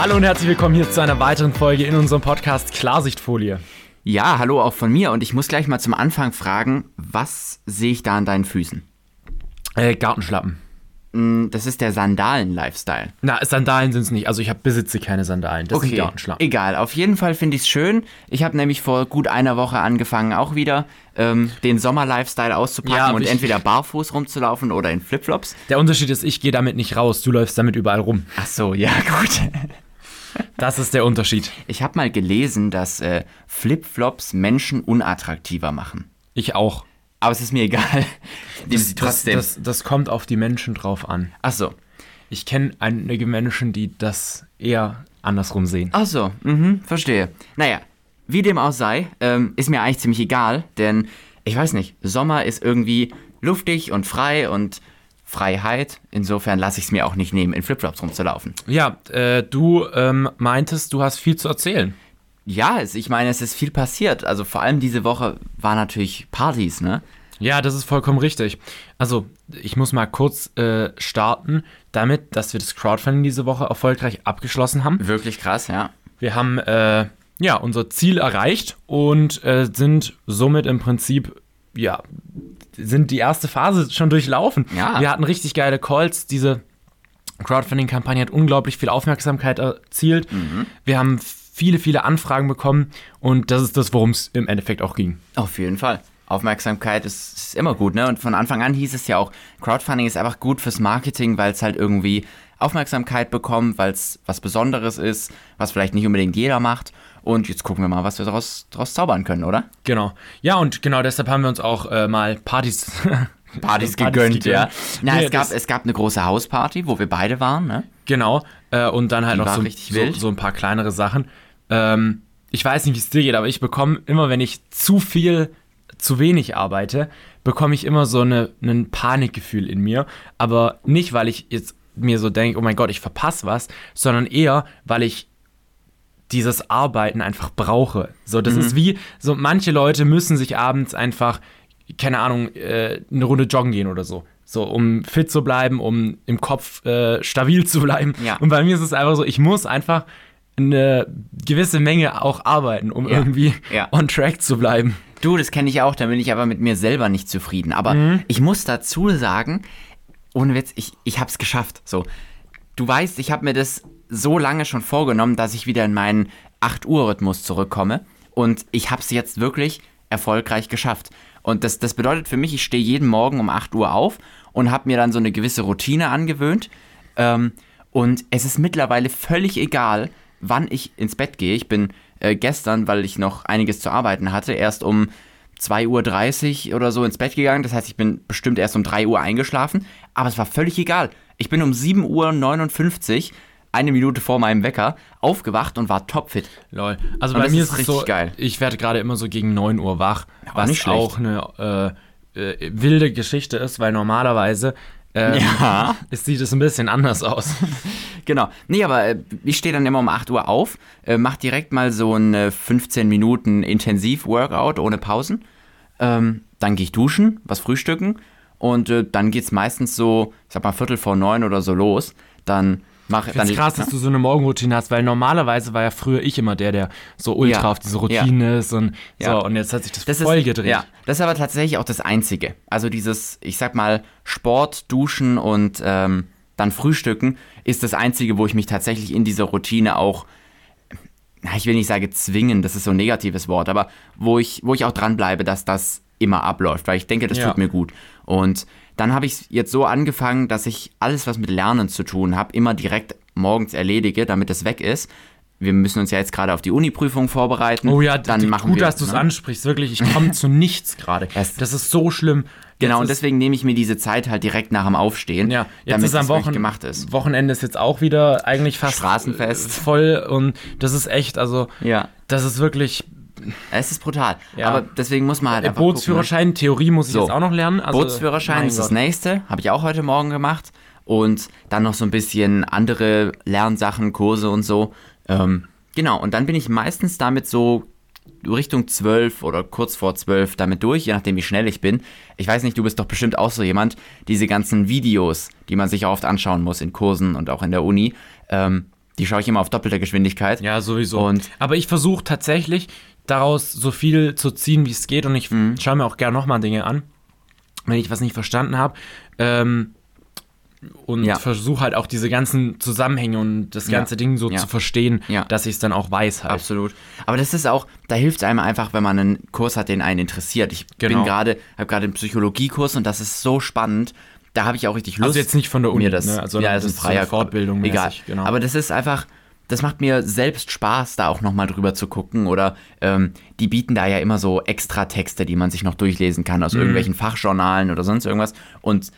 Hallo und herzlich willkommen hier zu einer weiteren Folge in unserem Podcast Klarsichtfolie. Ja, hallo auch von mir und ich muss gleich mal zum Anfang fragen, was sehe ich da an deinen Füßen? Äh, Gartenschlappen. Mm, Das ist der Sandalen-Lifestyle. Na, Sandalen sind es nicht. Also ich hab, besitze keine Sandalen. Das sind Gartenschlappen. egal. Auf jeden Fall finde ich es schön. Ich habe nämlich vor gut einer Woche angefangen, auch wieder ähm, den Sommer-Lifestyle auszupacken Ja, und entweder barfuß rumzulaufen oder in Flipflops. Der Unterschied ist, ich gehe damit nicht raus. Du läufst damit überall rum. Ach so, ja gut. Das ist der Unterschied. Ich habe mal gelesen, dass äh, Flipflops Menschen unattraktiver machen. Ich auch. Aber es ist mir egal. Das, trotzdem. das, das kommt auf die Menschen drauf an. Ach so. Ich kenne einige Menschen, die das eher andersrum sehen. Ach so, mhm, verstehe. Naja, wie dem auch sei, ähm, ist mir eigentlich ziemlich egal, denn ich weiß nicht, Sommer ist irgendwie luftig und frei und Freiheit. Insofern lasse ich es mir auch nicht nehmen, in Flipflops rumzulaufen. Ja, äh, du ähm, meintest, du hast viel zu erzählen. Ja, es, ich meine, es ist viel passiert. Also vor allem diese Woche war natürlich Partys, ne? Ja, das ist vollkommen richtig. Also, ich muss mal kurz äh, starten damit, dass wir das Crowdfunding diese Woche erfolgreich abgeschlossen haben. Wirklich krass, ja. Wir haben äh, ja unser Ziel erreicht und äh, sind somit im Prinzip ja sind die erste Phase schon durchlaufen. Ja. Wir hatten richtig geile Calls. Diese Crowdfunding-Kampagne hat unglaublich viel Aufmerksamkeit erzielt. Mhm. Wir haben viele, viele Anfragen bekommen und das ist das, worum es im Endeffekt auch ging. Auf jeden Fall. Aufmerksamkeit ist, ist immer gut, ne? Und von Anfang an hieß es ja auch, Crowdfunding ist einfach gut fürs Marketing, weil es halt irgendwie Aufmerksamkeit bekommt, weil es was Besonderes ist, was vielleicht nicht unbedingt jeder macht. Und jetzt gucken wir mal, was wir daraus, daraus zaubern können, oder? Genau. Ja, und genau deshalb haben wir uns auch äh, mal Partys, Partys gegönnt, ja. Na, Nee, es, gab, es gab eine große Hausparty, wo wir beide waren, ne? Genau. Äh, und dann halt Die noch so, richtig so, so ein paar kleinere Sachen. Ähm, ich weiß nicht, wie es dir geht, aber ich bekomme immer, wenn ich zu viel, zu wenig arbeite, bekomme ich immer so eine, ein Panikgefühl in mir. Aber nicht, weil ich jetzt mir so denke, oh mein Gott, ich verpasse was, sondern eher, weil ich dieses Arbeiten einfach brauche. So, das ist wie, so manche Leute müssen sich abends einfach, keine Ahnung, äh, eine Runde joggen gehen oder so. So, um fit zu bleiben, um im Kopf äh, stabil zu bleiben. Ja. Und bei mir ist es einfach so, ich muss einfach eine gewisse Menge auch arbeiten, um Ja. irgendwie Ja. on track zu bleiben. Du, das kenne ich auch, da bin ich aber mit mir selber nicht zufrieden. Aber Mhm. ich muss dazu sagen, ohne Witz, ich, ich habe es geschafft. So, du weißt, ich habe mir das so lange schon vorgenommen, dass ich wieder in meinen 8-Uhr-Rhythmus zurückkomme. Und ich habe es jetzt wirklich erfolgreich geschafft. Und das, das bedeutet für mich, ich stehe jeden Morgen um 8 Uhr auf und habe mir dann so eine gewisse Routine angewöhnt. Ähm, und es ist mittlerweile völlig egal, wann ich ins Bett gehe. Ich bin äh, gestern, weil ich noch einiges zu arbeiten hatte, erst um 2.30 Uhr oder so ins Bett gegangen. Das heißt, ich bin bestimmt erst um 3 Uhr eingeschlafen. Aber es war völlig egal. Ich bin um 7.59 Uhr, eine Minute vor meinem Wecker, aufgewacht und war topfit. Lol. Also Und bei mir ist es richtig so, geil. ich werde gerade immer so gegen 9 Uhr wach, auch was auch eine äh, äh, wilde Geschichte ist, weil normalerweise ähm, Ja. es sieht es ein bisschen anders aus. Genau. Nee, aber äh, ich stehe dann immer um 8 Uhr auf, äh, mach direkt mal so ein äh, 15 Minuten Intensiv-Workout ohne Pausen. Ähm, dann gehe ich duschen, was frühstücken und äh, dann geht's meistens so, ich sag mal, Viertel vor neun oder so los. Dann mache es krass, dass du so eine Morgenroutine hast, weil normalerweise war ja früher ich immer der, der so ultra Ja. auf diese Routine ist und Ja. so und jetzt hat sich das, Das voll ist, gedreht. Ja, das ist aber tatsächlich auch das Einzige. Also dieses, ich sag mal, Sport, Duschen und ähm, dann Frühstücken ist das Einzige, wo ich mich tatsächlich in dieser Routine auch, ich will nicht sagen zwingen, das ist so ein negatives Wort, aber wo ich, wo ich auch dranbleibe, dass das immer abläuft, weil ich denke, das Ja. tut mir gut. Und dann habe ich es jetzt so angefangen, dass ich alles, was mit Lernen zu tun habe, immer direkt morgens erledige, damit es weg ist. Wir müssen uns ja jetzt gerade auf die Uni-Prüfung vorbereiten. Oh ja, dann machen gut, wir, dass du es ne? ansprichst, wirklich. Ich komme zu nichts gerade. Das ist so schlimm. Genau, Jetzt und deswegen nehme ich mir diese Zeit halt direkt nach dem Aufstehen, Ja, jetzt damit ist am Wochen gemacht ist. Wochenende ist jetzt auch wieder eigentlich fast Straßenfest. äh, voll und das ist echt, also Ja, das ist wirklich es ist brutal. Ja. Aber deswegen muss man halt äh, einfach gucken, ne? Bootsführerschein, Theorie muss ich So. jetzt auch noch lernen. Also, Bootsführerschein ist das Gott. nächste, habe ich auch heute Morgen gemacht. Und dann noch so ein bisschen andere Lernsachen, Kurse und so. Ähm, genau, und dann bin ich meistens damit so Richtung 12 oder kurz vor 12 damit durch, je nachdem wie schnell ich bin. Ich weiß nicht, du bist doch bestimmt auch so jemand, diese ganzen Videos, die man sich oft anschauen muss in Kursen und auch in der Uni, ähm, Die schaue ich immer auf doppelter Geschwindigkeit. Ja, sowieso. Und- Aber ich versuche tatsächlich daraus so viel zu ziehen, wie es geht. Und ich Mhm. schaue mir auch gerne nochmal Dinge an, wenn ich was nicht verstanden habe. Ähm, und Ja. versuche halt auch diese ganzen Zusammenhänge und das Ja. ganze Ding so Ja. zu verstehen, Ja. dass ich es dann auch weiß halt. Absolut. Aber das ist auch, da hilft es einem einfach, wenn man einen Kurs hat, den einen interessiert. Ich bin Genau. gerade, habe gerade einen Psychologiekurs und das ist so spannend. Da habe ich auch richtig Lust. Also jetzt nicht von der Uni, mir das, ne? Also ja, das ist freier Fortbildung Egal. genau. Aber das ist einfach, das macht mir selbst Spaß, da auch nochmal drüber zu gucken. Oder ähm, die bieten da ja immer so extra Texte, die man sich noch durchlesen kann Mhm. aus irgendwelchen Fachjournalen oder sonst irgendwas. Und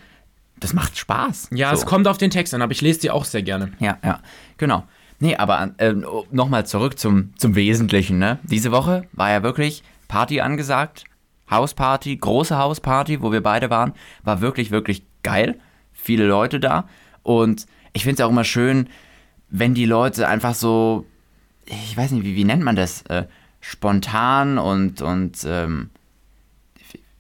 das macht Spaß. Ja, so. es kommt auf den Text an, aber ich lese die auch sehr gerne. Ja, ja, genau. Nee, aber äh, nochmal zurück zum, zum Wesentlichen. Ne? Diese Woche war ja wirklich Party angesagt. Hausparty, große Hausparty, wo wir beide waren. War wirklich, wirklich geil. Viele Leute da. Und ich finde es auch immer schön, wenn die Leute einfach so, ich weiß nicht, wie, wie nennt man das? Äh, spontan und, und ähm,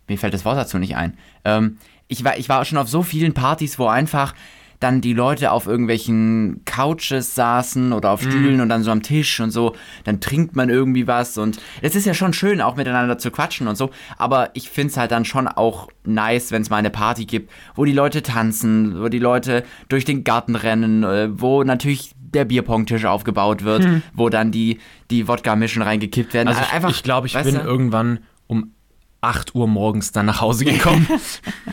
mir fällt das Wort dazu nicht ein. Ähm, ich, war, ich war schon auf so vielen Partys, wo einfach dann die Leute auf irgendwelchen Couches saßen oder auf Stühlen und dann so am Tisch und so, dann trinkt man irgendwie was und es ist ja schon schön, auch miteinander zu quatschen und so, aber ich finde es halt dann schon auch nice, wenn es mal eine Party gibt, wo die Leute tanzen, wo die Leute durch den Garten rennen, äh, wo natürlich der Bierpongtisch aufgebaut wird, wo dann die, die Wodka-Mischen reingekippt werden. Also ich Einfach, ich, glaube, ich bin du? irgendwann um 8 Uhr morgens dann nach Hause gekommen.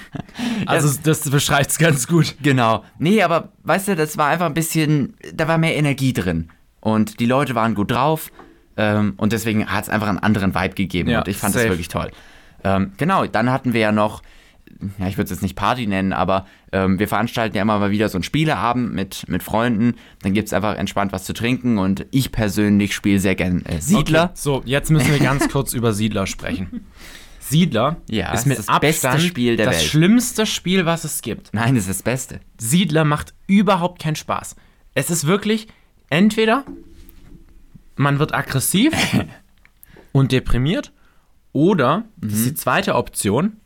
also das beschreibt es ganz gut. Genau. Nee, aber weißt du, das war einfach ein bisschen, da war mehr Energie drin. Und die Leute waren gut drauf. Ähm, und deswegen hat es einfach einen anderen Vibe gegeben. Ja, und ich fand das wirklich toll. Ähm, genau, dann hatten wir ja noch, ja, ich würde es jetzt nicht Party nennen, aber ähm, wir veranstalten ja immer mal wieder so einen Spieleabend mit, mit Freunden. Dann gibt es einfach entspannt was zu trinken. Und ich persönlich spiele sehr gern äh, Siedler. Okay, so, jetzt müssen wir ganz kurz über Siedler sprechen. Siedler Ja, ist es mit ist das beste Spiel der das Welt. schlimmste Spiel, was es gibt. Nein, das ist das Beste. Siedler macht überhaupt keinen Spaß. Es ist wirklich entweder man wird aggressiv und deprimiert oder, das ist die zweite Option,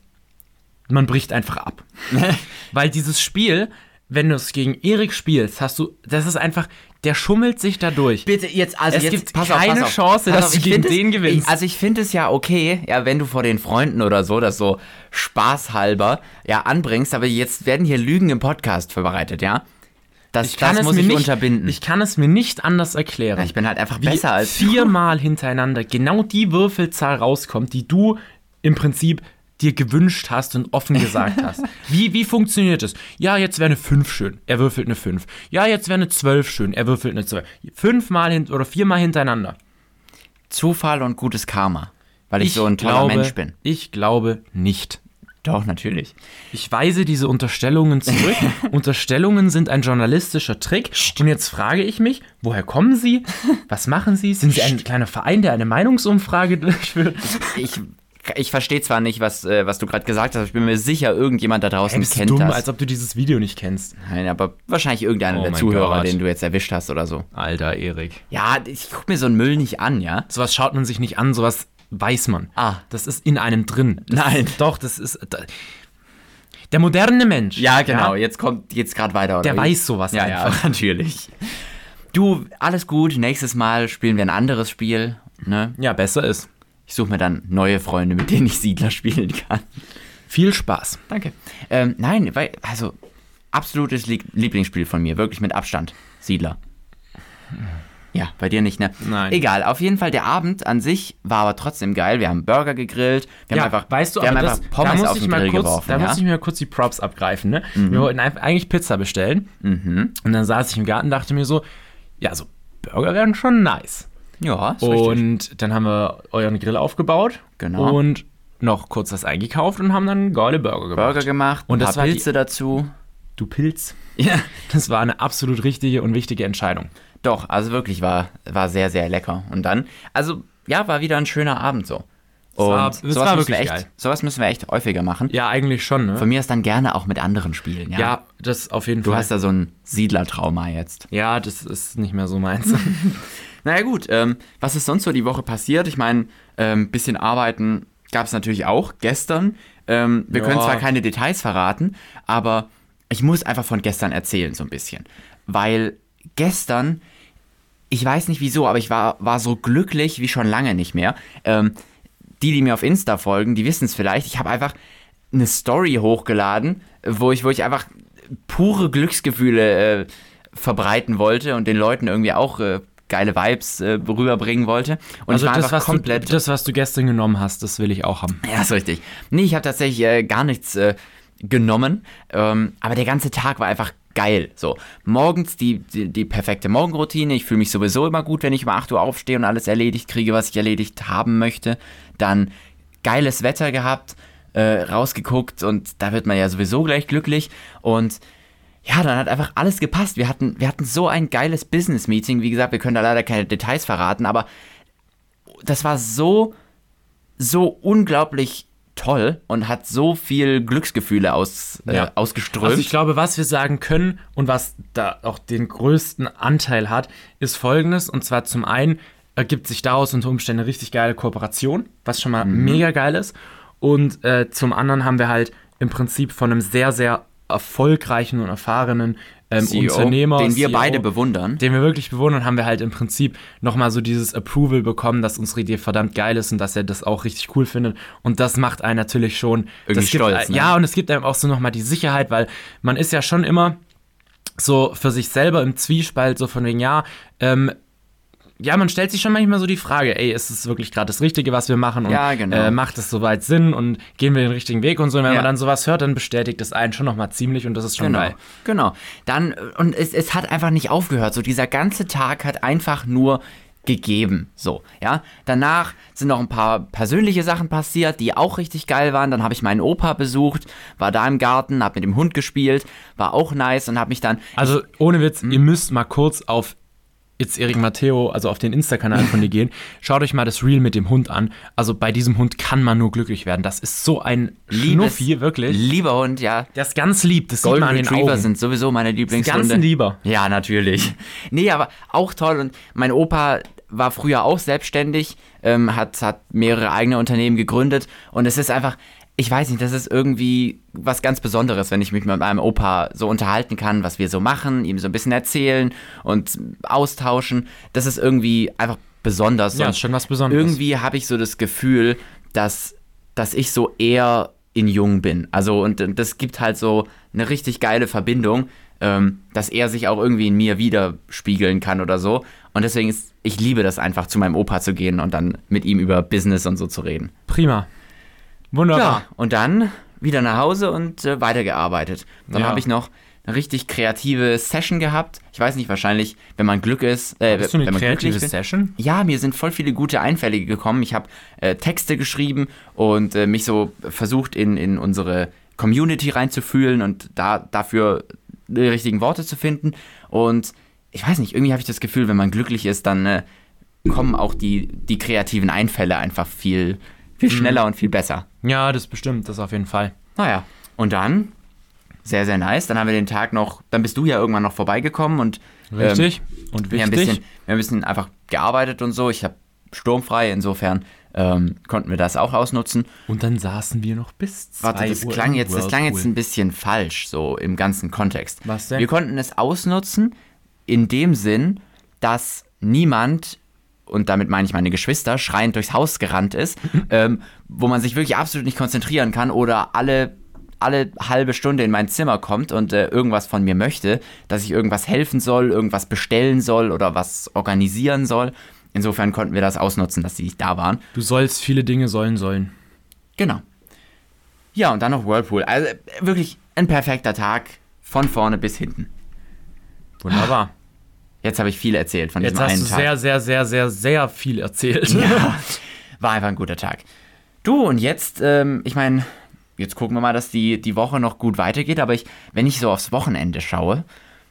man bricht einfach ab. Weil dieses Spiel, wenn du es gegen Erik spielst, hast du, das ist einfach, der schummelt sich da durch. Bitte jetzt, also Es jetzt gibt pass auf, keine pass auf. Chance, Pass dass auf, du ich gegen den es, gewinnst. Ich, also ich finde es ja okay, ja, wenn du vor den Freunden oder so das so spaßhalber ja anbringst, aber jetzt werden hier Lügen im Podcast vorbereitet, ja? Das, Ich kann das es muss mir ich nicht, unterbinden. Ich kann es mir nicht anders erklären. Ja, ich bin halt einfach wie besser als viermal hintereinander genau die Würfelzahl rauskommt, die du im Prinzip dir gewünscht hast und offen gesagt hast. Wie, wie funktioniert das? Ja, jetzt wäre eine 5 schön. Er würfelt eine 5. Ja, jetzt wäre eine 12 schön. Er würfelt eine 12. Fünfmal hin oder viermal hintereinander. Zufall und gutes Karma, weil ich, so ein toller glaube, Mensch bin. Ich glaube nicht. Doch, natürlich. Ich weise diese Unterstellungen zurück. Unterstellungen sind ein journalistischer Trick. Und jetzt frage ich mich, woher kommen Sie? Was machen Sie? Sind Sie ein kleiner Verein, der eine Meinungsumfrage durchführt? Ich, ich verstehe zwar nicht, was, äh, was du gerade gesagt hast, aber ich bin mir sicher, irgendjemand da draußen Bist du kennt dumm, das. als ob du dieses Video nicht kennst. Nein, aber wahrscheinlich irgendeiner Oh der Zuhörer, Gott. den du jetzt erwischt hast oder so. Alter, Erik. Ja, ich guck mir so einen Müll nicht an, ja? Sowas schaut man sich nicht an, sowas weiß man. Ah. Das ist in einem drin. Das Nein. Ist, doch, das ist. Da, der moderne Mensch. Ja, genau. Jetzt kommt jetzt gerade weiter. Oder Der wie? weiß sowas Ja, einfach. ja, natürlich. Du, alles gut. Nächstes Mal spielen wir ein anderes Spiel. Ne? Ja, besser ist. Ich suche mir dann neue Freunde, mit denen ich Siedler spielen kann. Viel Spaß. Danke. Ähm, nein, weil, also, absolutes Lie Lieblingsspiel von mir. Wirklich mit Abstand. Siedler. Ja, bei dir nicht, ne? Nein. Egal, auf jeden Fall, der Abend an sich war aber trotzdem geil. Wir haben Burger gegrillt. Wir ja, haben einfach, weißt du, wir haben einfach das, Pommes da muss auf ich den Grill kurz, geworfen. Da ja? muss ich mir kurz die Props abgreifen, ne? Wir wollten eigentlich Pizza bestellen. Mhm. Und dann saß ich im Garten und dachte mir so, ja, so Burger wären schon nice. Ja, ist richtig. Und dann haben wir euren Grill aufgebaut. Genau. Und noch kurz was eingekauft und haben dann geile Burger gemacht. Burger gemacht, Und das paar war die- Pilze dazu. Du Pilz. Ja. Das war eine absolut richtige und wichtige Entscheidung. Doch, also wirklich war, war sehr, sehr lecker. Und dann, also ja, war wieder ein schöner Abend so. Und war- es sowas, war müssen wir wirklich echt, geil. sowas müssen wir echt häufiger machen. Ja, eigentlich schon, ne? Von mir ist dann gerne auch mit anderen Spielen, ja. ja, das auf jeden Du Fall. hast da so ein Siedlertrauma jetzt. ja, das ist nicht mehr so meins. Naja gut, ähm, was ist sonst so die Woche passiert? Ich meine, ein ähm, bisschen arbeiten gab es natürlich auch gestern. Ähm, wir Ja. können zwar keine Details verraten, aber ich muss einfach von gestern erzählen so ein bisschen. Weil gestern, ich weiß nicht wieso, aber ich war, war so glücklich wie schon lange nicht mehr. Ähm, die, die mir auf Insta folgen, die wissen es vielleicht. Ich habe einfach eine Story hochgeladen, wo ich, wo ich einfach pure Glücksgefühle äh, verbreiten wollte und den Leuten irgendwie auch äh, geile Vibes äh, rüberbringen wollte. Und also ich war das was, komplett. du, das, was du gestern genommen hast, das will ich auch haben. Ja, ist richtig. Nee, ich habe tatsächlich äh, gar nichts äh, genommen, ähm, aber der ganze Tag war einfach geil. So, morgens die, die, die perfekte Morgenroutine. Ich fühle mich sowieso immer gut, wenn ich um 8 Uhr aufstehe und alles erledigt kriege, was ich erledigt haben möchte. Dann geiles Wetter gehabt, äh, rausgeguckt und da wird man ja sowieso gleich glücklich. Und ja, dann hat einfach alles gepasst. Wir hatten, wir hatten so ein geiles Business-Meeting. Wie gesagt, wir können da leider keine Details verraten, aber das war so, so unglaublich toll und hat so viel Glücksgefühle aus, äh, Ja. ausgeströmt. Also ich glaube, was wir sagen können und was da auch den größten Anteil hat, ist folgendes. Und zwar zum einen ergibt sich daraus unter Umständen eine richtig geile Kooperation, was schon mal Mhm. mega geil ist. Und äh, zum anderen haben wir halt im Prinzip von einem sehr, sehr erfolgreichen und erfahrenen ähm, CEO, Unternehmer, den wir CEO, beide bewundern. den wir wirklich bewundern, haben wir halt im Prinzip nochmal so dieses Approval bekommen, dass unsere Idee verdammt geil ist und dass er das auch richtig cool findet. Und das macht einen natürlich schon Irgendwie das gibt, stolz, ne? Ja, und es gibt einem auch so nochmal die Sicherheit, weil man ist ja schon immer so für sich selber im Zwiespalt, so von wegen, ja, ähm, ja, man stellt sich schon manchmal so die Frage, ey, ist es wirklich gerade das Richtige, was wir machen? Und Ja, genau. äh, macht es soweit Sinn und gehen wir den richtigen Weg und so. Und wenn Ja. man dann sowas hört, dann bestätigt das einen schon nochmal ziemlich und das ist schon Genau, geil. genau. Dann, und es, es hat einfach nicht aufgehört. So, dieser ganze Tag hat einfach nur gegeben. So, ja. Danach sind noch ein paar persönliche Sachen passiert, die auch richtig geil waren. Dann habe ich meinen Opa besucht, war da im Garten, habe mit dem Hund gespielt, war auch nice und habe mich dann. Also ohne Witz, Hm? ihr müsst mal kurz auf jetzt Erik Matteo, also auf den Insta-Kanal von dir gehen. Schaut euch mal das Reel mit dem Hund an. Also bei diesem Hund kann man nur glücklich werden. Das ist so ein Liebes- Schnuffi, wirklich. Lieber Hund, ja. Der ist ganz lieb, das Golden sieht man an den Retriever Augen. sind sowieso meine ganz Lieblingshunde. ein Lieber. Ja, natürlich. Nee, aber auch toll. Und mein Opa war früher auch selbstständig, ähm, hat, hat mehrere eigene Unternehmen gegründet. Und es ist einfach, ich weiß nicht, das ist irgendwie was ganz Besonderes, wenn ich mich mit meinem Opa so unterhalten kann, was wir so machen, ihm so ein bisschen erzählen und austauschen. Das ist irgendwie einfach besonders. Ja, ist schon was Besonderes. Irgendwie habe ich so das Gefühl, dass, dass ich so eher in Jung bin. Also, und das gibt halt so eine richtig geile Verbindung, ähm, dass er sich auch irgendwie in mir widerspiegeln kann oder so. Und deswegen ist, ich liebe das einfach, zu meinem Opa zu gehen und dann mit ihm über Business und so zu reden. Prima. Wunderbar. Ja, und dann wieder nach Hause und äh, weitergearbeitet. Dann Ja. habe ich noch eine richtig kreative Session gehabt. Ich weiß nicht, wahrscheinlich, wenn man Glück ist, äh, Bist du eine wenn man kreative glücklich ist. Session? Ja, mir sind voll viele gute Einfälle gekommen. Ich habe äh, Texte geschrieben und äh, mich so versucht, in, in unsere Community reinzufühlen und da, dafür die richtigen Worte zu finden. Und ich weiß nicht, irgendwie habe ich das Gefühl, wenn man glücklich ist, dann äh, kommen auch die, die kreativen Einfälle einfach viel, viel Mhm. schneller und viel besser. Ja, das bestimmt, das auf jeden Fall. Naja, und dann, sehr, sehr nice. Dann haben wir den Tag noch, dann bist du ja irgendwann noch vorbeigekommen und Richtig und ähm, wir, haben wichtig. ein bisschen, wir haben ein bisschen einfach gearbeitet und so. Ich habe sturmfrei, insofern ähm, konnten wir das auch ausnutzen. und dann saßen wir noch bis 2 Warte, das Uhr klang jetzt, das klang jetzt ein bisschen falsch, so im ganzen Kontext. Was denn? Wir konnten es ausnutzen in dem Sinn, dass niemand, und damit meine ich meine Geschwister, schreiend durchs Haus gerannt ist, ähm, wo man sich wirklich absolut nicht konzentrieren kann oder alle, alle halbe Stunde in mein Zimmer kommt und äh, irgendwas von mir möchte, dass ich irgendwas helfen soll, irgendwas bestellen soll oder was organisieren soll. Insofern konnten wir das ausnutzen, dass sie nicht da waren. Du sollst viele Dinge sollen sollen. Genau. Ja, und dann noch Whirlpool. Also äh, wirklich ein perfekter Tag von vorne bis hinten. Wunderbar. Jetzt habe ich viel erzählt von Jetzt diesem hast einen du Tag. sehr, sehr, sehr, sehr, sehr viel erzählt. ja, war einfach ein guter Tag. Du, und jetzt, ähm, ich meine, jetzt gucken wir mal, dass die, die Woche noch gut weitergeht, aber ich, wenn ich so aufs Wochenende schaue,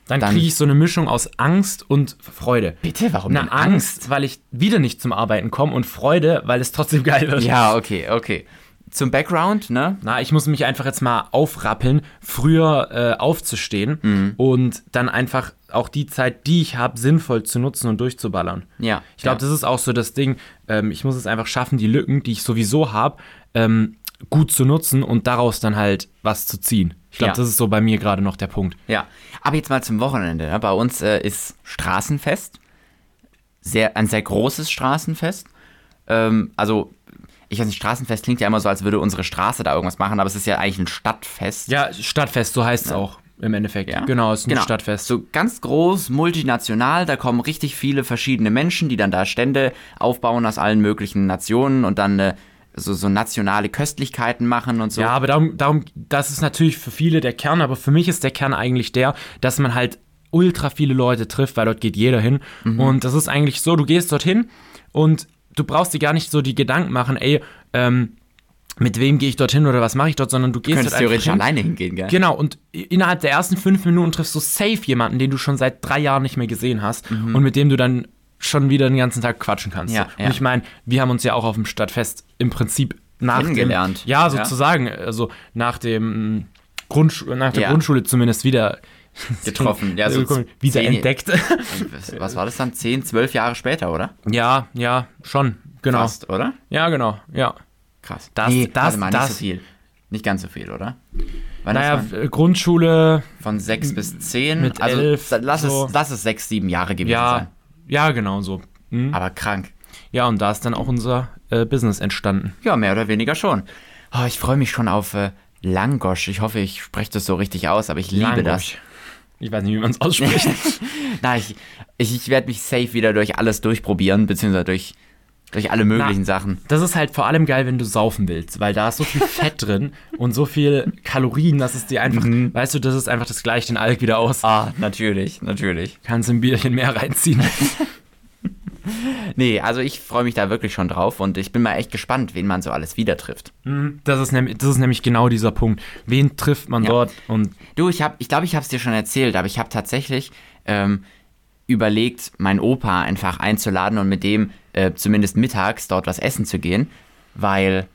Dann, Dann- kriege ich so eine Mischung aus Angst und Freude. bitte, warum Na, denn Angst, weil ich wieder nicht zum Arbeiten komme und Freude, weil es trotzdem geil wird. Ja, okay, okay. Zum Background, ne? Na, ich muss mich einfach jetzt mal aufrappeln, früher äh, aufzustehen Mhm. und dann einfach auch die Zeit, die ich habe, sinnvoll zu nutzen und durchzuballern. Ja. Ich glaube, ja. das ist auch so das Ding. Ähm, ich muss es einfach schaffen, die Lücken, die ich sowieso habe, ähm, gut zu nutzen und daraus dann halt was zu ziehen. Ich glaube, Ja. das ist so bei mir gerade noch der Punkt. Ja, aber jetzt mal zum Wochenende. Ne? Bei uns äh, ist Straßenfest. sehr, ein sehr großes Straßenfest. Ähm, also, ich weiß nicht, Straßenfest klingt ja immer so, als würde unsere Straße da irgendwas machen, aber es ist ja eigentlich ein Stadtfest. Ja, Stadtfest, so heißt es auch im Endeffekt. Ja? Genau, es ist ein Genau. Stadtfest. So ganz groß, multinational, da kommen richtig viele verschiedene Menschen, die dann da Stände aufbauen aus allen möglichen Nationen und dann äh, so, so nationale Köstlichkeiten machen und so. Ja, aber darum, darum, das ist natürlich für viele der Kern, aber für mich ist der Kern eigentlich der, dass man halt ultra viele Leute trifft, weil dort geht jeder hin. Und das ist eigentlich so, du gehst dorthin und du brauchst dir gar nicht so die Gedanken machen, ey, ähm, mit wem gehe ich dorthin oder was mache ich dort, sondern du du gehst könntest dort einfach theoretisch hin. alleine hingehen, gell? Genau, und innerhalb der ersten fünf Minuten triffst du safe jemanden, den du schon seit drei Jahren nicht mehr gesehen hast und mit dem du dann schon wieder den ganzen Tag quatschen kannst. Mhm. Ja, und ja. ich meine, wir haben uns ja auch auf dem Stadtfest im Prinzip nach dem, Kennengelernt. ja, Ja. sozusagen, also nach dem Grundschu nach der Ja. Grundschule zumindest wieder Getroffen. Ja, so wieder zehn- entdeckt. Was, war das dann? Zehn, zwölf Jahre später, oder? ja, ja, schon, genau. Fast, oder? Ja, genau, ja. Krass. Das- nee, das- mal, das- nicht so viel. Nicht ganz so viel, oder? Weil Naja, äh, Grundschule, von sechs bis zehn. mit also elf, lass, so. es, lass es sechs, sieben Jahre gewesen ja, sein. ja, genau so. Hm? Aber krank. Ja, und da ist dann auch unser äh, Business entstanden. Ja, mehr oder weniger schon. Oh, ich freue mich schon auf äh, Langosch. Ich hoffe, ich spreche das so richtig aus, aber ich liebe das. Ich weiß nicht, wie man es ausspricht. Na, ich, ich, ich werde mich safe wieder durch alles durchprobieren, beziehungsweise durch, durch alle möglichen Sachen. Das ist halt vor allem geil, wenn du saufen willst, weil da ist so viel Fett drin und so viel Kalorien, dass es dir einfach, weißt du, das ist einfach das gleicht den Alk wieder aus. Ah, natürlich, natürlich. Kannst ein Bierchen mehr reinziehen. Nee, also ich freue mich da wirklich schon drauf und ich bin mal echt gespannt, wen man so alles wieder trifft. Das ist, nämlich, das ist nämlich genau dieser Punkt. Wen trifft man Ja. dort? Und Du, ich habe, ich glaube, ich habe es dir schon erzählt, aber ich habe tatsächlich ähm, überlegt, meinen Opa einfach einzuladen und mit dem äh, zumindest mittags dort was essen zu gehen, weil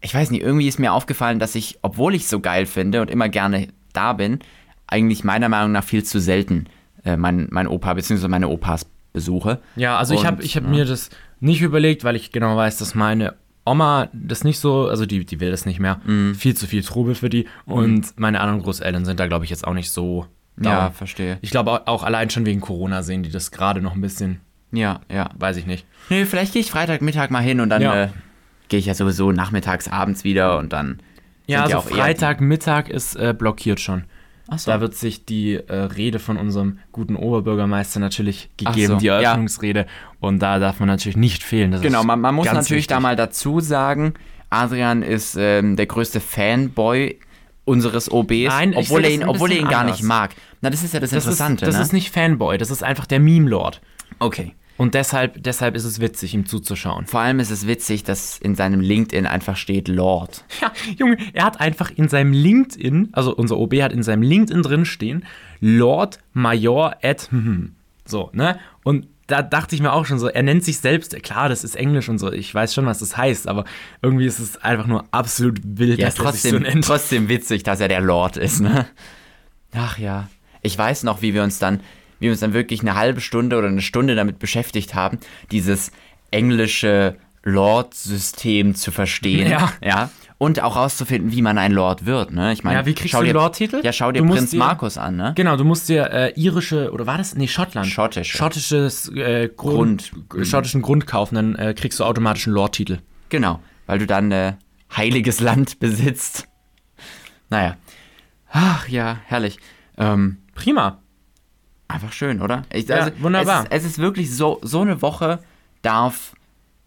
ich weiß nicht, irgendwie ist mir aufgefallen, dass ich, obwohl ich es so geil finde und immer gerne da bin, eigentlich meiner Meinung nach viel zu selten äh, mein, mein Opa bzw. meine Opas besuche. ja, also ich Und, habe ich hab ja. mir das nicht überlegt, weil ich genau weiß, dass meine Oma das nicht so, also die, die will das nicht mehr. Mhm. Viel zu viel Trubel für die. Und meine anderen Großeltern sind da, glaube ich, jetzt auch nicht so. Ja, down. verstehe. Ich glaube auch- auch allein schon wegen Corona sehen die das gerade noch ein bisschen, Ja, ja. weiß ich nicht. Nee, vielleicht gehe ich Freitagmittag mal hin und dann Ja. äh, gehe ich ja sowieso nachmittags, abends wieder und dann. Ja, also Freitagmittag ist äh, blockiert schon. So. Da wird sich die äh, Rede von unserem guten Oberbürgermeister natürlich gegeben, so, die ja. Eröffnungsrede. Und da darf man natürlich nicht fehlen. Das Genau, ist man, man muss natürlich da wichtig. mal dazu sagen, Adrian ist ähm, der größte Fanboy unseres OBs, Nein, obwohl, er ihn, obwohl er ihn gar anders. nicht mag. Na, das ist ja das, Das, ist, Interessante, das ne? ist nicht Fanboy, das ist einfach der Meme-Lord. okay. Und deshalb, deshalb ist es witzig, ihm zuzuschauen. Vor allem ist es witzig, dass in seinem LinkedIn einfach steht Lord. Ja, Junge, er hat einfach in seinem LinkedIn, also unser OB hat in seinem LinkedIn drin stehen, Lord Major at hm, so, ne? Und da dachte ich mir auch schon so, er nennt sich selbst, klar, das ist Englisch und so, ich weiß schon, was das heißt, aber irgendwie ist es einfach nur absolut wild, Ja, dass er sich so trotzdem, nennt. trotzdem witzig, dass er der Lord ist, ne? Ach ja. Ich weiß noch, wie wir uns dann, wir uns dann wirklich eine halbe Stunde oder eine Stunde damit beschäftigt haben, dieses englische Lord-System zu verstehen. Ja. ja. Und auch rauszufinden, wie man ein Lord wird, ne? Ich meine, Ja, wie kriegst du dir, den Lord-Titel? Ja, schau dir Du Prinz dir- Markus an, ne? Genau, du musst dir äh, irische, oder war das? Nee, Schottland. Schottische. Schottisches äh, Grund, Grund. schottischen Grund kaufen, dann äh, kriegst du automatisch einen Lord-Titel. Genau, weil du dann äh, heiliges Land besitzt. Naja. Ach ja, herrlich. Ähm, Prima. Einfach schön, oder? Ich, Ja, wunderbar. Es ist, es ist wirklich so, so eine Woche darf,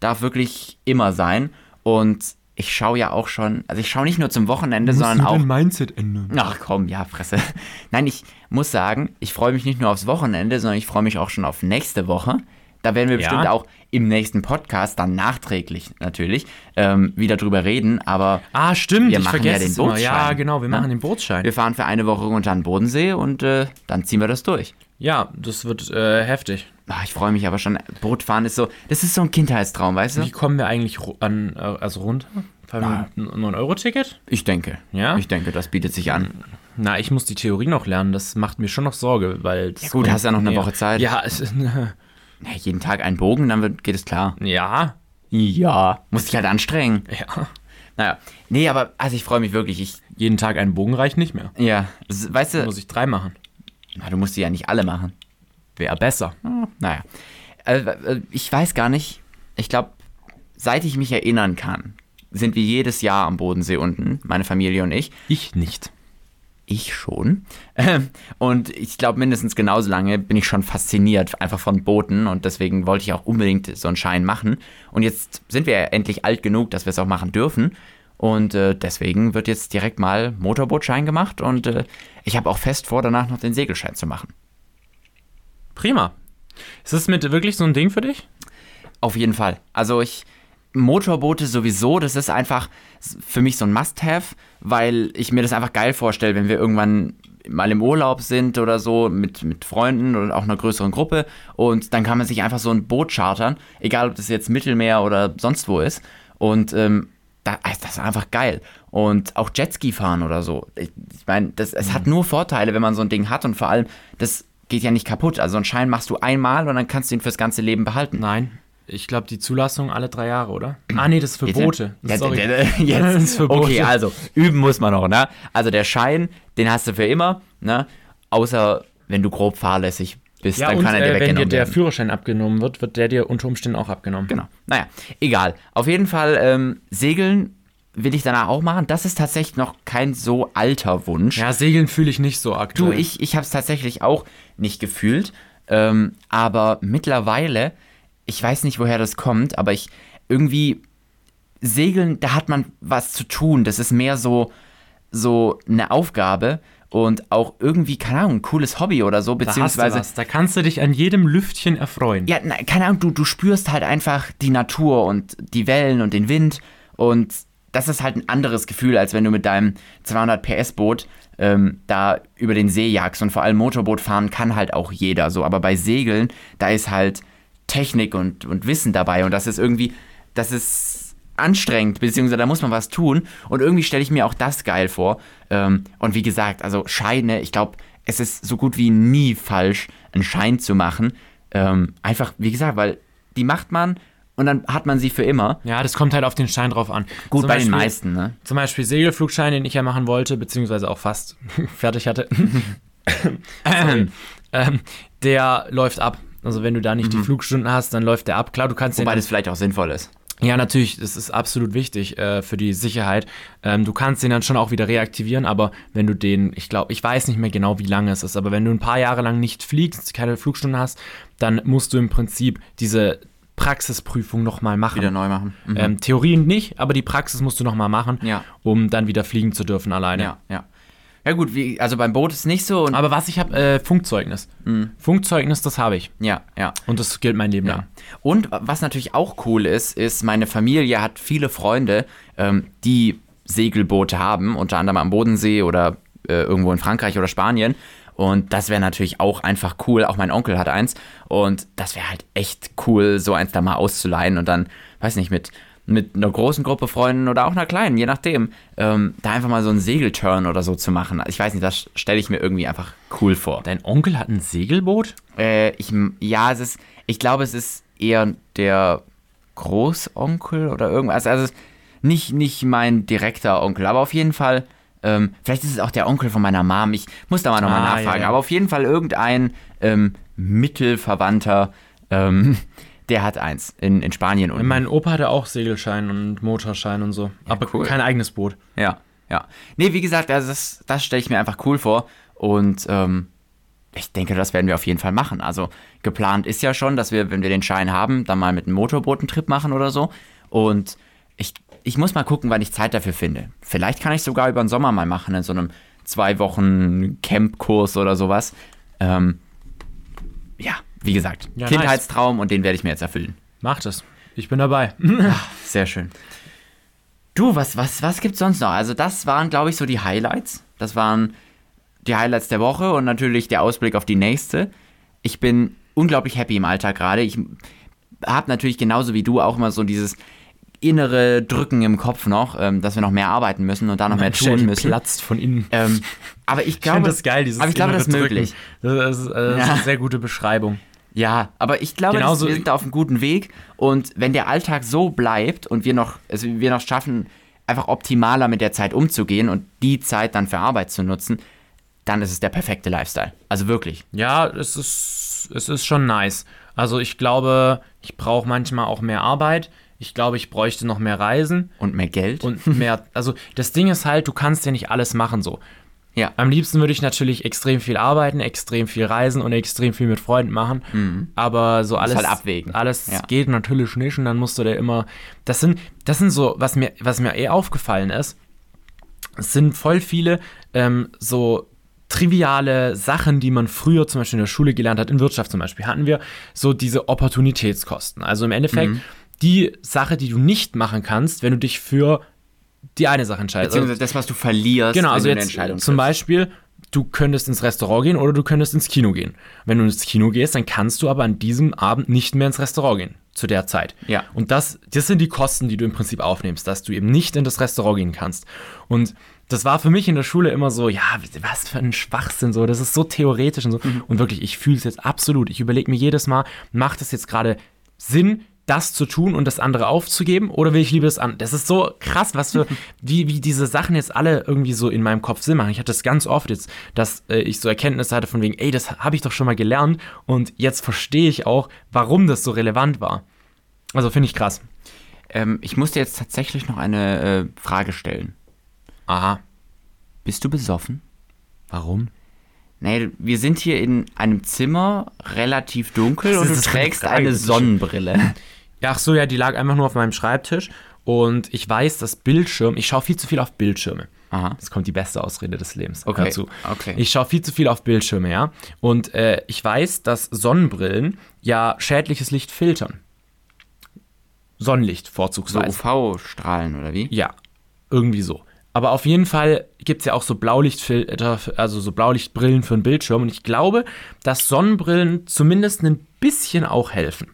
darf wirklich immer sein. Und ich schaue ja auch schon, also ich schaue nicht nur zum Wochenende, sondern auch. Mindset ändern. Ach komm, ja, Fresse. Nein, ich muss sagen, ich freue mich nicht nur aufs Wochenende, sondern ich freue mich auch schon auf nächste Woche. Da werden wir Ja. bestimmt auch im nächsten Podcast, dann nachträglich natürlich, ähm, wieder drüber reden. Aber Ah, stimmt, Wir ich machen ja den immer. Ja, Bootsschein, genau, wir ne? machen den Bootsschein. wir fahren für eine Woche runter an den Bodensee und äh, dann ziehen wir das durch. Ja, das wird äh, heftig. Ah, ich freue mich aber schon. Bootfahren ist so, das ist so ein Kindheitstraum, weißt du? Wie kommen wir eigentlich an, äh, also runter? Wir einem 9-Euro-Ticket? Ich denke. Ja? Ich denke, das bietet sich an. Na, ich muss die Theorie noch lernen. Das macht mir schon noch Sorge, weil. Ja gut, hast ja noch eine. Woche Zeit. Ja, es ist, Ja, jeden Tag einen Bogen, dann wird, geht es klar. ja, Ja. Muss dich halt anstrengen. ja. Naja. Nee, aber also ich freue mich wirklich. Ich, Jeden Tag einen Bogen reicht nicht mehr. ja, weißt du, Muss ich drei machen. Na, du musst die ja nicht alle machen. Wäre besser. Naja. äh, äh, ich weiß gar nicht. Ich glaube, seit ich mich erinnern kann, sind wir jedes Jahr am Bodensee unten, meine Familie und ich. Ich nicht. Ich schon. Ähm, Und ich glaube, mindestens genauso lange bin ich schon fasziniert einfach von Booten und deswegen wollte ich auch unbedingt so einen Schein machen. Und jetzt sind wir ja endlich alt genug, dass wir es auch machen dürfen. Und äh, deswegen wird jetzt direkt mal Motorbootschein gemacht und äh, ich habe auch fest vor, danach noch den Segelschein zu machen. Prima. Ist das mit wirklich so ein Ding für dich? Auf jeden Fall. Also ich Motorboote sowieso, das ist einfach für mich so ein Must-have, weil ich mir das einfach geil vorstelle, wenn wir irgendwann mal im Urlaub sind oder so mit, mit Freunden oder auch einer größeren Gruppe und dann kann man sich einfach so ein Boot chartern, egal ob das jetzt Mittelmeer oder sonst wo ist und ähm, da, das ist einfach geil. Und auch Jetski fahren oder so. Ich, ich meine, das, es hat nur Vorteile, wenn man so ein Ding hat und vor allem, das geht ja nicht kaputt. Also einen Schein machst du einmal und dann kannst du ihn fürs ganze Leben behalten. Nein. Ich glaube, die Zulassung alle drei Jahre, oder? Ah, nee, das ist für Jetzt- Boote. Jetzt, Sorry. jetzt, Das ist für Boote. okay, also üben muss man noch, ne? Also der Schein, den hast du für immer, ne? Außer wenn du grob fahrlässig bist, Ja, dann und kann er dir äh, wenn dir weggenommen der werden. Führerschein abgenommen wird, wird der dir unter Umständen auch abgenommen. Genau. Naja, egal. Auf jeden Fall ähm, segeln will ich danach auch machen. Das ist tatsächlich noch kein so alter Wunsch. Ja, Segeln fühle ich nicht so Du, aktuell. ich, ich habe es tatsächlich auch nicht gefühlt. Ähm, aber mittlerweile, ich weiß nicht, woher das kommt, aber ich irgendwie segeln, da hat man was zu tun. Das ist mehr so, so eine Aufgabe und auch irgendwie, keine Ahnung, ein cooles Hobby oder so, da hast du beziehungsweise. was. Da kannst du dich an jedem Lüftchen erfreuen. Ja, na, keine Ahnung, du, du spürst halt einfach die Natur und die Wellen und den Wind und das ist halt ein anderes Gefühl, als wenn du mit deinem 200 PS Boot ähm, da über den See jagst und vor allem Motorboot fahren kann halt auch jeder so, aber bei Segeln, da ist halt Technik und, und Wissen dabei und das ist irgendwie, das ist anstrengend, beziehungsweise da muss man was tun und irgendwie stelle ich mir auch das geil vor ähm, und wie gesagt, also Scheine, ich glaube, es ist so gut wie nie falsch, einen Schein zu machen, ähm, einfach, wie gesagt, weil die macht man und dann hat man sie für immer. Ja, das kommt halt auf den Schein drauf an. Gut, Zum bei den Beispiel- meisten, ne? Zum Beispiel Segelflugschein, den ich ja machen wollte, beziehungsweise auch fast fertig hatte. Ähm, der läuft ab. Also wenn du da nicht die Flugstunden hast, dann läuft der ab. Klar, du kannst den Wobei das vielleicht auch sinnvoll ist. Ja, natürlich, das ist absolut wichtig äh, für die Sicherheit. Ähm, du kannst den dann schon auch wieder reaktivieren, aber wenn du den, ich glaube, ich weiß nicht mehr genau, wie lange es ist, aber wenn du ein paar Jahre lang nicht fliegst, keine Flugstunde hast, dann musst du im Prinzip diese Praxisprüfung nochmal machen. Wieder neu machen. Mhm. Ähm, Theorien nicht, aber die Praxis musst du nochmal machen, Ja. um dann wieder fliegen zu dürfen alleine. Ja, ja. Ja gut, wie, also beim Boot ist nicht so Aber was ich habe, äh, Funkzeugnis. Funkzeugnis, das habe ich. ja, ja. Und das gilt mein Leben Ja. lang. Und was natürlich auch cool ist, ist, meine Familie hat viele Freunde, ähm, die Segelboote haben, unter anderem am Bodensee oder äh, irgendwo in Frankreich oder Spanien. Und das wäre natürlich auch einfach cool. Auch mein Onkel hat eins. Und das wäre halt echt cool, so eins da mal auszuleihen und dann, weiß nicht, mit, mit einer großen Gruppe Freunden oder auch einer kleinen, je nachdem, ähm, da einfach mal so einen Segelturn oder so zu machen. Ich weiß nicht, das stelle ich mir irgendwie einfach cool vor. Dein Onkel hat ein Segelboot? Äh, ich, ja, es ist, ich glaube, es ist eher der Großonkel oder irgendwas. Also es ist nicht, nicht mein direkter Onkel, aber auf jeden Fall, ähm, vielleicht ist es auch der Onkel von meiner Mom. Ich muss da mal nochmal Ah, nachfragen. ja, ja. Aber auf jeden Fall irgendein ähm, Mittelverwandter, ähm, der hat eins in, in Spanien. Und Mein Opa hatte auch Segelschein und Motorschein und so. aber cool. kein eigenes Boot. Ja, ja. Nee, wie gesagt, also das, das stelle ich mir einfach cool vor. Und ähm, ich denke, das werden wir auf jeden Fall machen. Also geplant ist ja schon, dass wir, wenn wir den Schein haben, dann mal mit einem Motorboot einen Trip machen oder so. Und ich, ich muss mal gucken, wann ich Zeit dafür finde. Vielleicht kann ich sogar über den Sommer mal machen, in so einem zwei Wochen Campkurs oder sowas. Ähm, ja, wie gesagt, Ja, Kindheitstraum und den werde ich mir jetzt erfüllen. Macht es. Ich bin dabei. Sehr schön. Du, was, was, was gibt's sonst noch? Also, das waren, glaube ich, so die Highlights. Das waren die Highlights der Woche und natürlich der Ausblick auf die nächste. Ich bin unglaublich happy im Alltag gerade. Ich habe natürlich genauso wie du auch immer so dieses innere Drücken im Kopf noch, ähm, dass wir noch mehr arbeiten müssen und da noch mehr tun müssen. platzt von innen. Ähm, aber ich Ich glaube, finde das geil, dieses aber ich glaube, das ist möglich. Das ist, äh, das ist Ja. eine sehr gute Beschreibung. Ja, aber ich glaube, Genauso- wir sind da auf einem guten Weg und wenn der Alltag so bleibt und wir noch, also wir noch schaffen, einfach optimaler mit der Zeit umzugehen und die Zeit dann für Arbeit zu nutzen, dann ist es der perfekte Lifestyle. Also wirklich. Ja, es ist, es ist schon nice. Also ich glaube, ich brauche manchmal auch mehr Arbeit. Ich glaube, ich bräuchte noch mehr Reisen Und mehr Geld? und mehr. Also das Ding ist halt, du kannst ja nicht alles machen so. Ja. Am liebsten würde ich natürlich extrem viel arbeiten, extrem viel reisen und extrem viel mit Freunden machen. Aber so alles, halt abwägen. alles Ja. geht natürlich nicht und dann musst du da immer. Das sind, das sind so, was mir, was mir eh aufgefallen ist, es sind voll viele ähm, so triviale Sachen, die man früher zum Beispiel in der Schule gelernt hat, in Wirtschaft zum Beispiel, hatten wir so diese Opportunitätskosten. Also im Endeffekt Mhm. die Sache, die du nicht machen kannst, wenn du dich für die eine Sache entscheidest. Also Beziehungsweise das, was du verlierst, Genau, also jetzt Entscheidung zum triffst. Beispiel, du könntest ins Restaurant gehen oder du könntest ins Kino gehen. Wenn du ins Kino gehst, dann kannst du aber an diesem Abend nicht mehr ins Restaurant gehen, zu der Zeit. Ja. Und das, das sind die Kosten, die du im Prinzip aufnimmst, dass du eben nicht in das Restaurant gehen kannst. Und das war für mich in der Schule immer so, ja, was für ein Schwachsinn, so, das ist so theoretisch und so. Mhm. Und wirklich, ich fühle es jetzt absolut. Ich überlege mir jedes Mal, macht es jetzt gerade Sinn, das zu tun und das andere aufzugeben oder will ich lieber das an? Das ist so krass, was für, wie, wie diese Sachen jetzt alle irgendwie so in meinem Kopf Sinn machen. Ich hatte das ganz oft jetzt, dass äh, ich so Erkenntnisse hatte von wegen, ey, das habe ich doch schon mal gelernt und jetzt verstehe ich auch, warum das so relevant war. Also finde ich krass. Ähm, ich muss dir jetzt tatsächlich noch eine äh, Frage stellen. Aha. Bist du besoffen? Warum? Nee, wir sind hier in einem Zimmer, relativ dunkel und du trägst eine Sonnenbrille. Ja, ach so, ja, die lag einfach nur auf meinem Schreibtisch und ich weiß, dass Bildschirm, ich schaue viel zu viel auf Bildschirme. Aha. Jetzt kommt die beste Ausrede des Lebens. Okay, Hör zu. okay. Ich schaue viel zu viel auf Bildschirme, ja. Und äh, ich weiß, dass Sonnenbrillen ja schädliches Licht filtern. Sonnenlicht So vorzugsweise. UV-Strahlen oder wie? ja, irgendwie so. Aber auf jeden Fall gibt es ja auch so Blaulichtfilter, also so Blaulichtbrillen für einen Bildschirm. Und ich glaube, dass Sonnenbrillen zumindest ein bisschen auch helfen.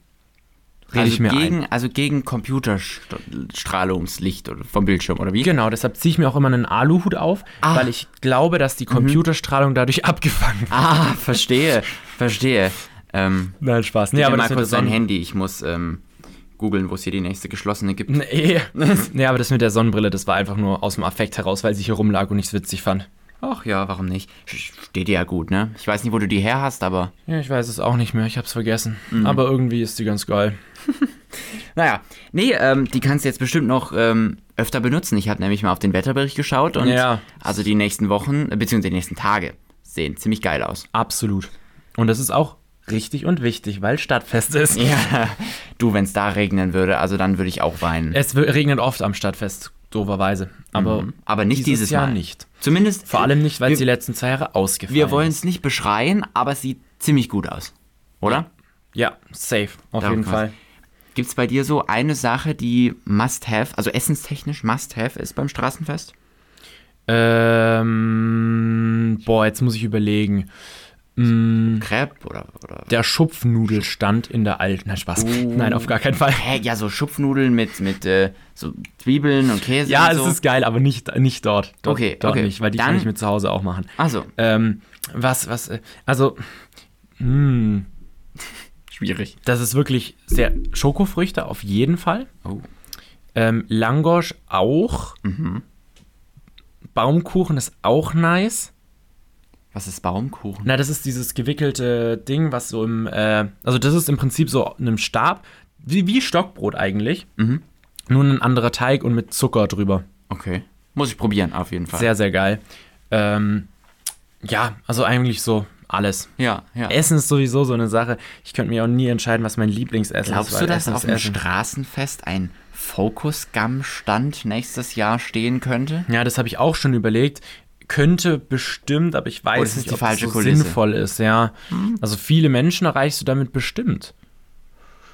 Rede also ich mir ein. gegen, Also gegen Computerstrahlungslicht oder- vom Bildschirm oder wie? Genau, deshalb ziehe ich mir auch immer einen Aluhut auf, Ah. weil ich glaube, dass die Computerstrahlung dadurch abgefangen wird. Ah, verstehe, verstehe. Ähm, Nein, Spaß. nee, aber mal kurz dein Handy. Ich muss ähm, googeln, wo es hier die nächste geschlossene gibt. Nee. nee, aber das mit der Sonnenbrille, das war einfach nur aus dem Affekt heraus, weil sie hier rumlag und ich es witzig fand. Ach ja, warum nicht? Steht dir ja gut, ne? Ich weiß nicht, wo du die her hast, aber. Ja, ich weiß es auch nicht mehr, ich hab's vergessen. Mhm. Aber irgendwie ist die ganz geil. Naja, nee, ähm, die kannst du jetzt bestimmt noch ähm, öfter benutzen. Ich habe nämlich mal auf den Wetterbericht geschaut und Ja. also die nächsten Wochen, äh, beziehungsweise die nächsten Tage sehen ziemlich geil aus. Absolut. Und das ist auch richtig und wichtig, weil Stadtfest ist. Ja, du, wenn es da regnen würde, also dann würde ich auch weinen. Es regnet oft am Stadtfest, dooferweise. Aber Aber nicht dieses, Jahr Mal. nicht. Zumindest. Vor allem nicht, weil es die letzten zwei Jahre ausgefallen Wir wollen ist. es nicht beschreien, aber es sieht ziemlich gut aus. Oder? Ja, safe, auf Darum jeden. Fall. Gibt es bei dir so eine Sache, die must-have, also essenstechnisch must-have ist beim Straßenfest? Ähm, boah, jetzt muss ich überlegen. Mm, Crepe oder. oder Der Schupfnudelstand in der alten. Nein, Spaß. Nein, auf gar keinen Fall. Hä, ja, so Schupfnudeln mit, mit äh, so Zwiebeln und Käse. Ja, und es so. ist geil, aber nicht, nicht dort. dort Okay, dort okay. nicht, weil die Dann- kann ich mir zu Hause auch machen. Also, Ähm, was, was, äh, also, mh, schwierig. das ist wirklich sehr, Schokofrüchte auf jeden Fall. Oh. Ähm, Langosch auch. Mhm. Baumkuchen ist auch nice. Was ist Baumkuchen? Na, das ist dieses gewickelte Ding, was so im, äh, also das ist im Prinzip so in einem Stab, wie, wie Stockbrot eigentlich. Mhm. Nur ein anderer Teig und mit Zucker drüber. Okay. Muss ich probieren, auf jeden Fall. Sehr, sehr geil. Ähm, ja, also eigentlich so alles. ja, ja. Essen ist sowieso so eine Sache. Ich könnte mir auch nie entscheiden, was mein Lieblingsessen Glaubst ist. du, weil dass Essen auf dem. Straßenfest ein Focus Gum Stand nächstes Jahr stehen könnte? Ja, das habe ich auch schon überlegt. Könnte bestimmt, aber ich weiß es nicht, die ob falsche es so Kulisse? sinnvoll ist, ja. Also viele Menschen erreichst du damit bestimmt.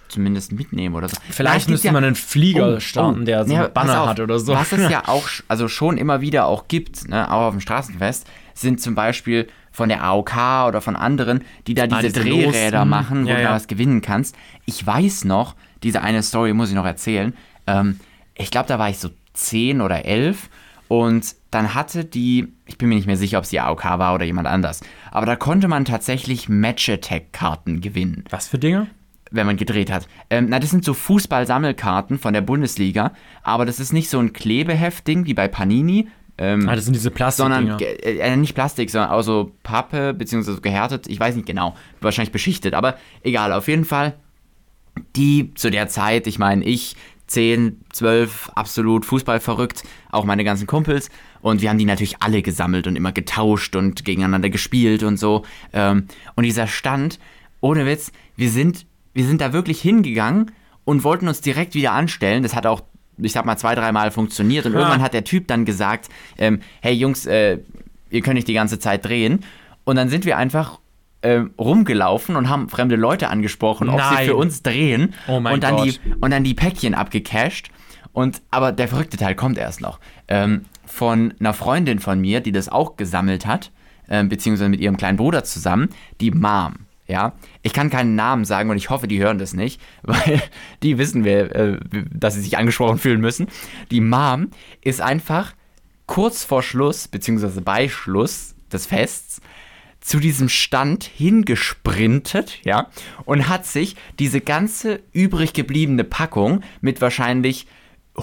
Zumindest mitnehmen oder so. Vielleicht müsste man einen Flieger Oh, starten, oh. der so Ja, einen Banner auf. hat oder so. Was es ja auch also schon immer wieder auch gibt, ne, auch auf dem Straßenfest, sind zum Beispiel von der AOK oder von anderen, die da diese, Ah, diese Drehräder Losen. machen, wo Ja, du ja. da was gewinnen kannst. Ich weiß noch, diese eine Story muss ich noch erzählen. Ähm, ich glaube, da war ich so 10 oder 11 und dann hatte die, ich bin mir nicht mehr sicher, ob es die AOK war oder jemand anders, aber da konnte man tatsächlich Match-Attack-Karten gewinnen Was für Dinge? wenn man gedreht hat. Ähm, na, das sind so Fußball-Sammelkarten von der Bundesliga, aber das ist nicht so ein Klebeheftding wie bei Panini, Ähm, Ah, das sind diese sondern Plastikdinger. ge- äh, nicht Plastik, sondern auch so Pappe, beziehungsweise gehärtet, ich weiß nicht genau, wahrscheinlich beschichtet, aber egal, auf jeden Fall, die zu der Zeit, ich meine, ich 10, 12, absolut Fußball verrückt, auch meine ganzen Kumpels. Und wir haben die natürlich alle gesammelt und immer getauscht und gegeneinander gespielt und so. Ähm, und dieser Stand, ohne Witz, wir sind, wir sind da wirklich hingegangen und wollten uns direkt wieder anstellen, das hat auch ich sag mal, zwei, dreimal funktioniert und Ha. irgendwann hat der Typ dann gesagt, ähm, hey Jungs, äh, ihr könnt nicht die ganze Zeit drehen. Und dann sind wir einfach ähm, rumgelaufen und haben fremde Leute angesprochen, ob sie Nein. für uns drehen. Oh mein und dann Gott. Die, und dann die Päckchen abgecasht. Und, aber der verrückte Teil kommt erst noch. Ähm, von einer Freundin von mir, die das auch gesammelt hat, ähm, beziehungsweise mit ihrem kleinen Bruder zusammen, die Mom. Ja, ich kann keinen Namen sagen und ich hoffe, die hören das nicht, weil die wissen wir, äh, dass sie sich angesprochen fühlen müssen. Die Mom ist einfach kurz vor Schluss, beziehungsweise bei Schluss des Fests, zu diesem Stand hingesprintet, ja, und hat sich diese ganze übrig gebliebene Packung mit wahrscheinlich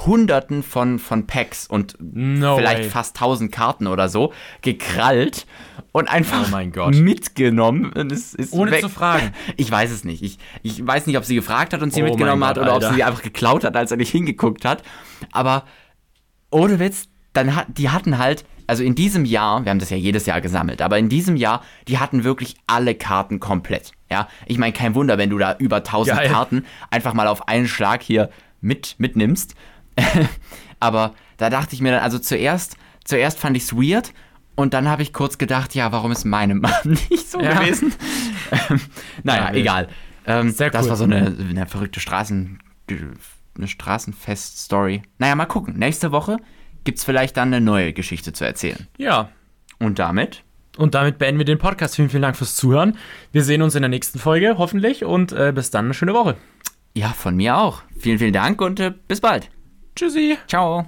Hunderten von, von Packs und No vielleicht way. fast 1000 Karten oder so gekrallt und einfach Oh mein Gott. mitgenommen. Und es ist Ohne weg. zu fragen. Ich weiß es nicht. Ich, ich weiß nicht, ob sie gefragt hat und sie Oh mitgenommen mein hat Gott, oder ob Alter. sie sie einfach geklaut hat, als er nicht hingeguckt hat. Aber ohne Witz, dann hat, die hatten halt, also in diesem Jahr, wir haben das ja jedes Jahr gesammelt, aber in diesem Jahr, die hatten wirklich alle Karten komplett. Ja, ich meine, kein Wunder, wenn du da über 1000 Geil. Karten einfach mal auf einen Schlag hier mit, mitnimmst. aber da dachte ich mir dann, also zuerst, zuerst fand ich es weird und dann habe ich kurz gedacht, ja, warum ist meine Mom nicht so Ja. gewesen? Ähm, naja, Ja, egal. Ähm, Sehr das cool. war so eine, eine verrückte Straßen, eine Straßenfest-Story. Naja, mal gucken. Nächste Woche gibt es vielleicht dann eine neue Geschichte zu erzählen. Ja. Und damit, Und damit beenden wir den Podcast. Vielen, vielen Dank fürs Zuhören. Wir sehen uns in der nächsten Folge, hoffentlich. Und äh, bis dann eine schöne Woche. ja, von mir auch. Vielen, vielen Dank und äh, bis bald. Tschüssi. Ciao.